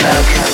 to